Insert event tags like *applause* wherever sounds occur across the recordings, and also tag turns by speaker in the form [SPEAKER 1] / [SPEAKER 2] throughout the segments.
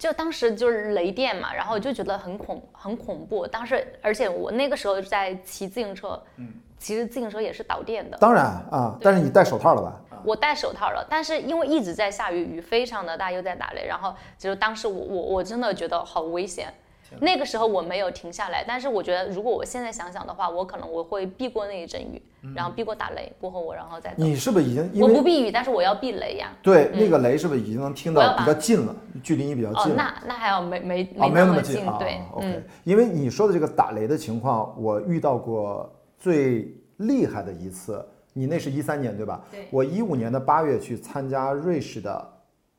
[SPEAKER 1] 就当时就是雷电嘛，然后就觉得很恐很恐怖。当时，而且我那个时候在骑自行车，嗯，其实自行车也是导电的。
[SPEAKER 2] 当然啊，但是你戴手套了吧？
[SPEAKER 1] 我戴手套了，但是因为一直在下雨，雨非常的大，又在打雷，然后就是当时我我我真的觉得好危险。那个时候我没有停下来，但是我觉得如果我现在想想的话，我可能我会避过那一阵雨，然后避过打雷过后我然后再。
[SPEAKER 2] 你是不是已经？
[SPEAKER 1] 我不避雨，但是我要避雷呀。
[SPEAKER 2] 对，那个雷是不是已经能听到比较近了？距离你比较近。
[SPEAKER 1] 哦，那那还要没没
[SPEAKER 2] 没
[SPEAKER 1] 那
[SPEAKER 2] 么近
[SPEAKER 1] 啊。对
[SPEAKER 2] ，OK。因为你说的这个打雷的情况，我遇到过最厉害的一次。你那是一三年对吧？
[SPEAKER 1] 对。
[SPEAKER 2] 我一五年的八月去参加瑞士的。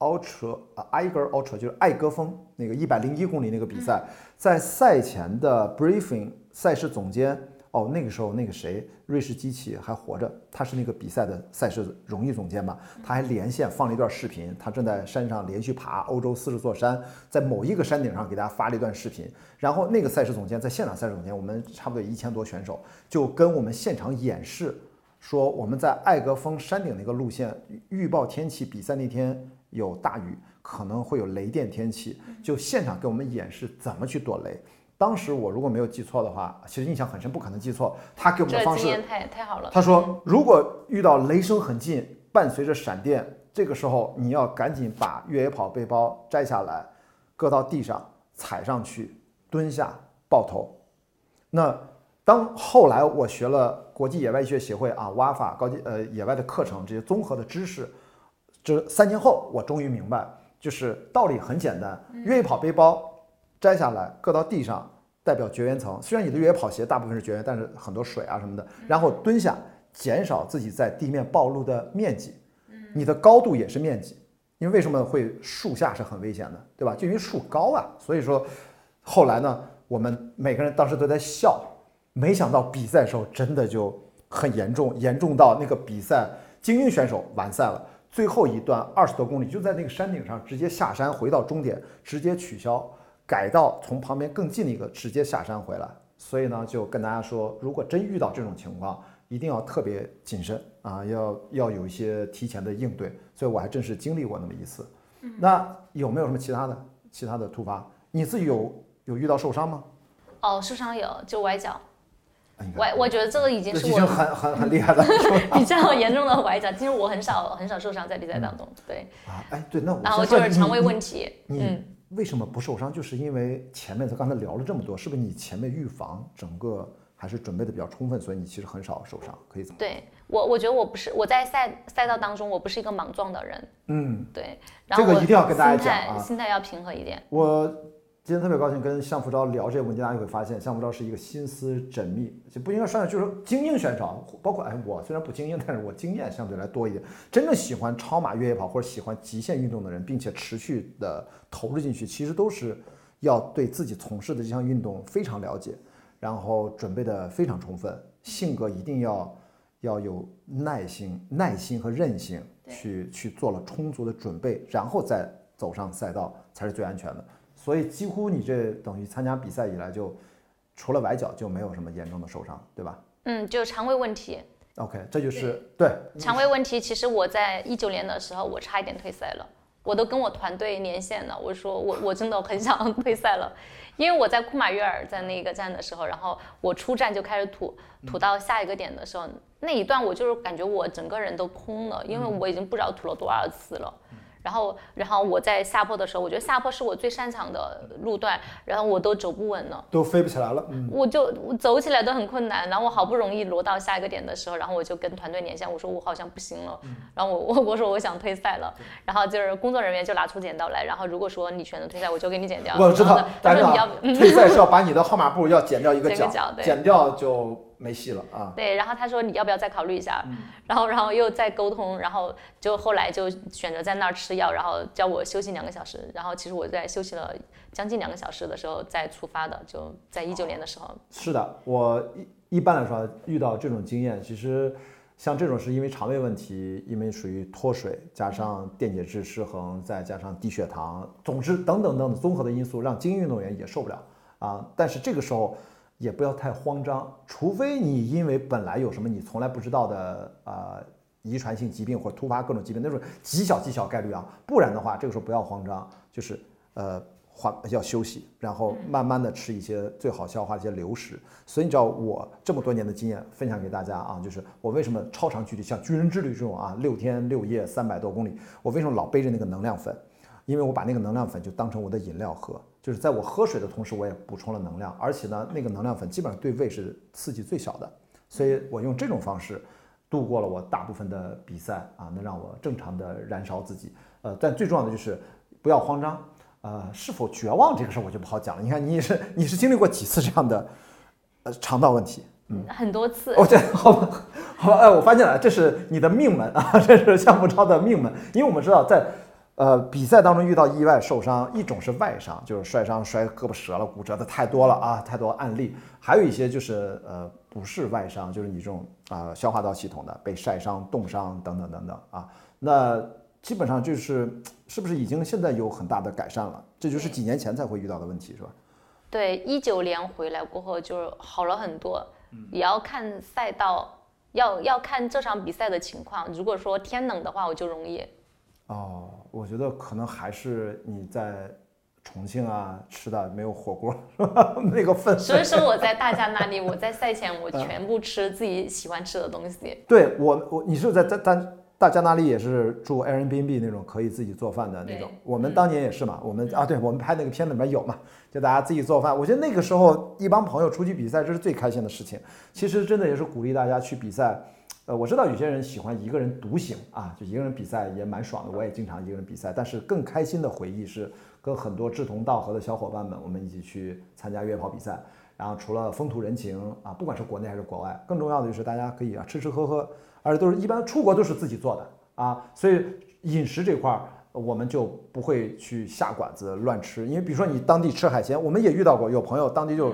[SPEAKER 2] Ultra 啊，Eiger Ultra 就是艾格峰那个一百零一公里那个比赛，在赛前的 briefing，赛事总监哦，那个时候那个谁，瑞士机器还活着，他是那个比赛的赛事荣誉总监嘛，他还连线放了一段视频，他正在山上连续爬欧洲四十座山，在某一个山顶上给大家发了一段视频，然后那个赛事总监在现场赛事总监，我们差不多一千多选手，就跟我们现场演示，说我们在艾格峰山顶那个路线预报天气，比赛那天。有大雨，可能会有雷电天气，就现场给我们演示怎么去躲雷。当时我如果没有记错的话，其实印象很深，不可能记错。他给我们的方式
[SPEAKER 1] 太太好了。
[SPEAKER 2] 他说，如果遇到雷声很近，伴随着闪电，这个时候你要赶紧把越野跑背包摘下来，搁到地上，踩上去，蹲下，抱头。那当后来我学了国际野外医学协会啊、瓦法高级呃野外的课程，这些综合的知识。这三年后，我终于明白，就是道理很简单。越野跑背包摘下来，搁到地上，代表绝缘层。虽然你的越野跑鞋大部分是绝缘，但是很多水啊什么的。然后蹲下，减少自己在地面暴露的面积。你的高度也是面积。因为为什么会树下是很危险的，对吧？就因为树高啊。所以说，后来呢，我们每个人当时都在笑。没想到比赛时候真的就很严重，严重到那个比赛精英选手完赛了。最后一段二十多公里就在那个山顶上直接下山回到终点，直接取消，改到从旁边更近的一个直接下山回来。所以呢，就跟大家说，如果真遇到这种情况，一定要特别谨慎啊，要要有一些提前的应对。所以我还真是经历过那么一次。那有没有什么其他的其他的突发？你自己有有遇到受伤吗？
[SPEAKER 1] 哦，受伤有，就崴脚。崴，我觉得这个已经是我
[SPEAKER 2] 很很很厉害了，*laughs*
[SPEAKER 1] 比较严重的崴脚。其实我很少很少受伤在比赛当中，对。
[SPEAKER 2] 啊，哎，对，那我
[SPEAKER 1] 然后就是肠胃问题。
[SPEAKER 2] 嗯为什么不受伤？就是因为前面他刚才聊了这么多，是不是你前面预防整个还是准备的比较充分，所以你其实很少受伤，可以怎么？
[SPEAKER 1] 对我，我觉得我不是我在赛赛道当中我不是一个莽撞的人。
[SPEAKER 2] 嗯，
[SPEAKER 1] 对。
[SPEAKER 2] 这个一定要跟大家讲
[SPEAKER 1] 啊，心态要平和一点。
[SPEAKER 2] 我。今天特别高兴跟向福昭聊这些问题，大家会发现向福昭是一个心思缜密，就不应该说就是精英选手，包括哎我虽然不精英，但是我经验相对来多一点。真正喜欢超马越野跑或者喜欢极限运动的人，并且持续的投入进去，其实都是要对自己从事的这项运动非常了解，然后准备的非常充分，性格一定要要有耐心、耐心和韧性，去去做了充足的准备，然后再走上赛道才是最安全的。所以几乎你这等于参加比赛以来就，除了崴脚就没有什么严重的受伤，对吧？
[SPEAKER 1] 嗯，就肠胃问题。
[SPEAKER 2] OK，这就是对
[SPEAKER 1] 肠胃问题。其实我在一九年的时候，我差一点退赛了，我都跟我团队连线了，我说我我真的很想 *laughs* 退赛了，因为我在库马约尔在那个站的时候，然后我出站就开始吐，吐到下一个点的时候，那一段我就是感觉我整个人都空了，因为我已经不知道吐了多少次了。然后，然后我在下坡的时候，我觉得下坡是我最擅长的路段，然后我都走不稳了，
[SPEAKER 2] 都飞不起来了。
[SPEAKER 1] 嗯，我就走起来都很困难。然后我好不容易挪到下一个点的时候，然后我就跟团队连线，我说我好像不行了。然后我我我说我想退赛了。然后就是工作人员就拿出剪刀来，然后如果说你选择退赛，我就给你剪掉。
[SPEAKER 2] 我知道，
[SPEAKER 1] 但是你要
[SPEAKER 2] 退赛是要把你的号码布要剪掉一个
[SPEAKER 1] 角，
[SPEAKER 2] 剪掉就。没戏了啊！
[SPEAKER 1] 对，然后他说你要不要再考虑一下？然后，然后又再沟通，然后就后来就选择在那儿吃药，然后叫我休息两个小时。然后其实我在休息了将近两个小时的时候再出发的，就在一九年的时候。
[SPEAKER 2] 是的，我一一般来说遇到这种经验，其实像这种是因为肠胃问题，因为属于脱水，加上电解质失衡，再加上低血糖，总之等等等等综合的因素，让精英运动员也受不了啊。但是这个时候。也不要太慌张，除非你因为本来有什么你从来不知道的呃遗传性疾病或者突发各种疾病，那种极小极小概率啊，不然的话，这个时候不要慌张，就是呃，缓要休息，然后慢慢的吃一些最好消化一些流食。所以你知道我这么多年的经验分享给大家啊，就是我为什么超长距离像军人之旅这种啊，六天六夜三百多公里，我为什么老背着那个能量粉？因为我把那个能量粉就当成我的饮料喝，就是在我喝水的同时，我也补充了能量，而且呢，那个能量粉基本上对胃是刺激最小的，所以我用这种方式度过了我大部分的比赛啊，能让我正常的燃烧自己。呃，但最重要的就是不要慌张。呃，是否绝望这个事儿我就不好讲了。你看，你是你是经历过几次这样的呃肠道问题？
[SPEAKER 1] 嗯，很多次。
[SPEAKER 2] 哦，对，*laughs* 好吧，好吧，哎，我发现了，这是你的命门啊，这是项目超的命门，因为我们知道在。呃，比赛当中遇到意外受伤，一种是外伤，就是摔伤摔胳膊折了、骨折的太多了啊，太多案例；还有一些就是呃不是外伤，就是你这种啊消化道系统的被晒伤、冻伤等等等等啊。那基本上就是是不是已经现在有很大的改善了？这就是几年前才会遇到的问题，是吧？
[SPEAKER 1] 对，一九年回来过后就是好了很多，也要看赛道，要要看这场比赛的情况。如果说天冷的话，我就容易。
[SPEAKER 2] 哦，我觉得可能还是你在重庆啊吃的没有火锅 *laughs* 那个氛围。
[SPEAKER 1] 所以说我在大家那里，我在赛前我 *laughs* 全部吃自己喜欢吃的东西。
[SPEAKER 2] 对我，我你是在在在大家那里也是住 Airbnb 那种可以自己做饭的那种。我们当年也是嘛，我们啊，对我们拍那个片子里面有嘛，就大家自己做饭。我觉得那个时候一帮朋友出去比赛，这是最开心的事情。其实真的也是鼓励大家去比赛。呃，我知道有些人喜欢一个人独行啊，就一个人比赛也蛮爽的。我也经常一个人比赛，但是更开心的回忆是跟很多志同道合的小伙伴们，我们一起去参加越野跑比赛。然后除了风土人情啊，不管是国内还是国外，更重要的就是大家可以啊吃吃喝喝，而且都是一般出国都是自己做的啊，所以饮食这块儿我们就不会去下馆子乱吃。因为比如说你当地吃海鲜，我们也遇到过有朋友当地就。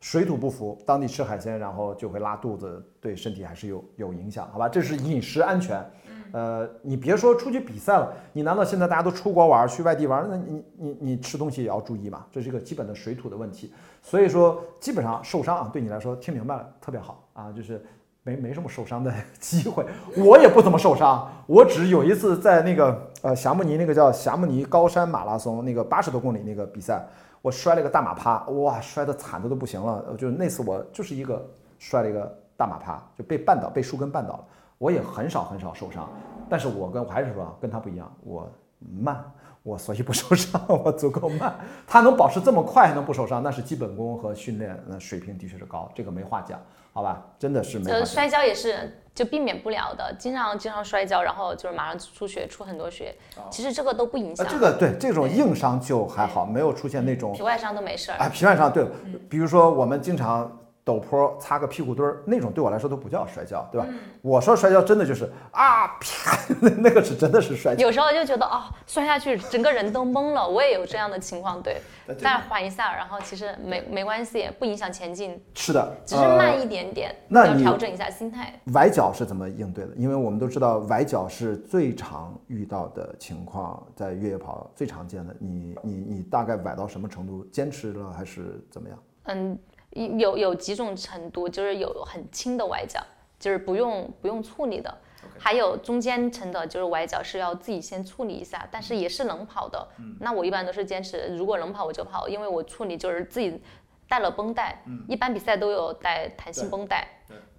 [SPEAKER 2] 水土不服，当地吃海鲜，然后就会拉肚子，对身体还是有有影响，好吧？这是饮食安全。呃，你别说出去比赛了，你难道现在大家都出国玩，去外地玩，那你你你吃东西也要注意嘛？这是一个基本的水土的问题。所以说，基本上受伤啊，对你来说听明白了特别好啊，就是没没什么受伤的 *laughs* 机会。我也不怎么受伤，我只有一次在那个呃霞慕尼那个叫霞慕尼高山马拉松那个八十多公里那个比赛。我摔了个大马趴，哇，摔的惨的都不行了。就那次我就是一个摔了一个大马趴，就被绊倒，被树根绊倒了。我也很少很少受伤，但是我跟我还是说跟他不一样，我慢，我所以不受伤，*laughs* 我足够慢。他能保持这么快还能不受伤，那是基本功和训练那水平的确是高，这个没话讲。好吧，真的是没。
[SPEAKER 1] 呃，摔跤也是就避免不了的，经常经常摔跤，然后就是马上出血，出很多血。其实这个都不影响。
[SPEAKER 2] 这个对这种硬伤就还好，没有出现那种
[SPEAKER 1] 皮外伤都没事儿。
[SPEAKER 2] 啊，皮外伤对，比如说我们经常。陡坡擦个屁股墩儿，那种对我来说都不叫摔跤，对吧？我说摔跤真的就是啊啪，那 *laughs* 那个是真的是摔跤。
[SPEAKER 1] 有时候就觉得哦，摔下去整个人都懵了。我也有这样的情况，对。再缓一下，然后其实没没关系，不影响前进。
[SPEAKER 2] 是的，
[SPEAKER 1] 只是慢一点点，要调整一下心态。
[SPEAKER 2] 崴脚是怎么应对的？因为我们都知道崴脚是最常遇到的情况，在越野跑最常见的。你你你大概崴到什么程度？坚持了还是怎么样？
[SPEAKER 1] 嗯。有有几种程度，就是有很轻的崴脚，就是不用不用处理的，还有中间层的，就是崴脚是要自己先处理一下，但是也是能跑的。那我一般都是坚持，如果能跑我就跑，因为我处理就是自己带了绷带，一般比赛都有带弹性绷带。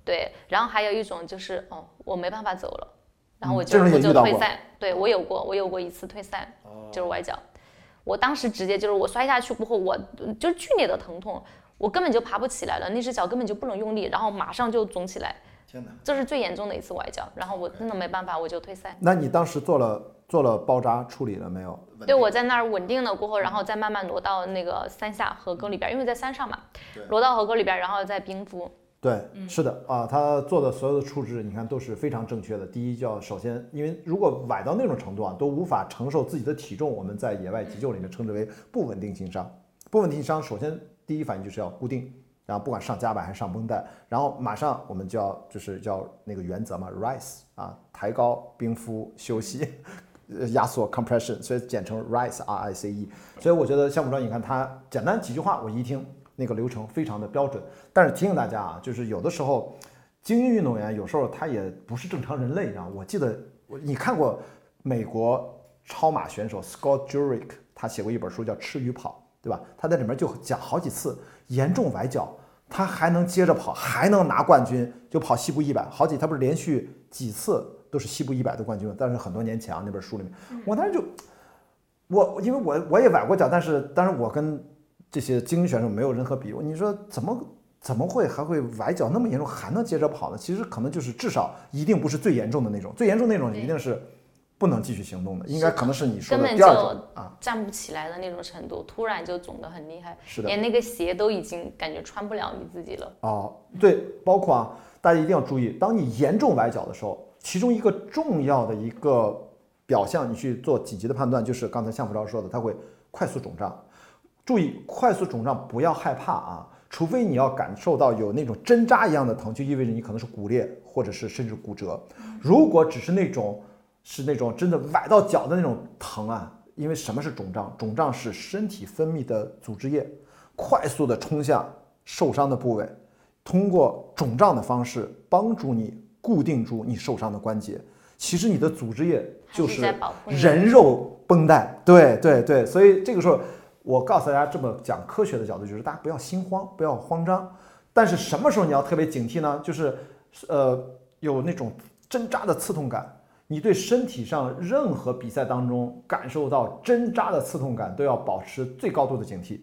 [SPEAKER 1] 对，然后还有一种就是哦，我没办法走了，然后我就我就退赛。对我有过，我有过一次退赛，就是崴脚，我当时直接就是我摔下去过后，我就剧烈的疼痛。我根本就爬不起来了，那只脚根本就不能用力，然后马上就肿起来。天哪，这是最严重的一次崴脚，然后我真的没办法，我就退赛。
[SPEAKER 2] 那你当时做了做了包扎处理了没有？
[SPEAKER 1] 对，我在那儿稳定了过后，然后再慢慢挪到那个山下河沟里边，因为在山上嘛，*laughs* 挪到河沟里边，然后再冰敷。
[SPEAKER 2] 对，是的啊，他做的所有的处置，你看都是非常正确的。第一，叫首先，因为如果崴到那种程度啊，都无法承受自己的体重，我们在野外急救里面称之为不稳定性伤。不稳定性伤，首先。第一反应就是要固定，然后不管上夹板还是上绷带，然后马上我们就要就是叫那个原则嘛，rise 啊，抬高、冰敷、休息、压缩 compression，所以简称 rise R I C E。所以我觉得项目专，你看它简单几句话，我一听那个流程非常的标准。但是提醒大家啊，就是有的时候精英运动员有时候他也不是正常人类啊。我记得我你看过美国超马选手 Scott Jurek。他写过一本书叫《吃与跑》，对吧？他在里面就讲好几次严重崴脚，他还能接着跑，还能拿冠军，就跑西部一百，好几他不是连续几次都是西部一百的冠军吗？但是很多年前啊，那本书里面，我当时就我因为我我也崴过脚，但是当然我跟这些精英选手没有任何比。你说怎么怎么会还会崴脚那么严重，还能接着跑呢？其实可能就是至少一定不是最严重的那种，最严重那种一定是不能继续行动的，应该可能是你说
[SPEAKER 1] 根本
[SPEAKER 2] 的第二种
[SPEAKER 1] 就
[SPEAKER 2] 啊。
[SPEAKER 1] 站不起来的那种程度，突然就肿得很厉害，
[SPEAKER 2] 是的
[SPEAKER 1] 连那个鞋都已经感觉穿不了你自己了。
[SPEAKER 2] 哦，对，包括啊，大家一定要注意，当你严重崴脚的时候，其中一个重要的一个表象，你去做紧急的判断，就是刚才向福超说的，它会快速肿胀。注意，快速肿胀不要害怕啊，除非你要感受到有那种针扎一样的疼，就意味着你可能是骨裂，或者是甚至骨折。如果只是那种是那种真的崴到脚的那种疼啊，因为什么是肿胀？肿胀是身体分泌的组织液快速的冲向受伤的部位，通过肿胀的方式帮助你固定住你受伤的关节。其实你的组织液就
[SPEAKER 1] 是
[SPEAKER 2] 人肉绷带，对对对，所以这个时候我告诉大家这么讲科学的角度，就是大家不要心慌，不要慌张。但是什么时候你要特别警惕呢？就是呃有那种针扎的刺痛感，你对身体上任何比赛当中感受到针扎的刺痛感，都要保持最高度的警惕，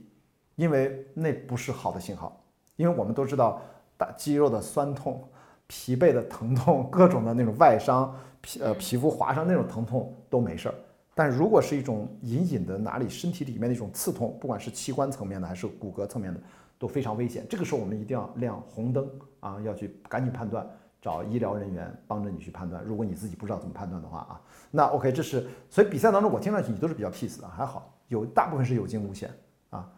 [SPEAKER 2] 因为那不是好的信号。因为我们都知道，打肌肉的酸痛、疲惫的疼痛、各种的那种外伤、皮呃皮肤划伤那种疼痛都没事儿。但如果是一种隐隐的哪里身体里面的一种刺痛，不管是器官层面的还是骨骼层面的，都非常危险。这个时候我们一定要亮红灯啊，要去赶紧判断，找医疗人员帮着你去判断。如果你自己不知道怎么判断的话啊，那 OK，这是所以比赛当中我听上去你都是比较 peace 的，还好有大部分是有惊无险啊。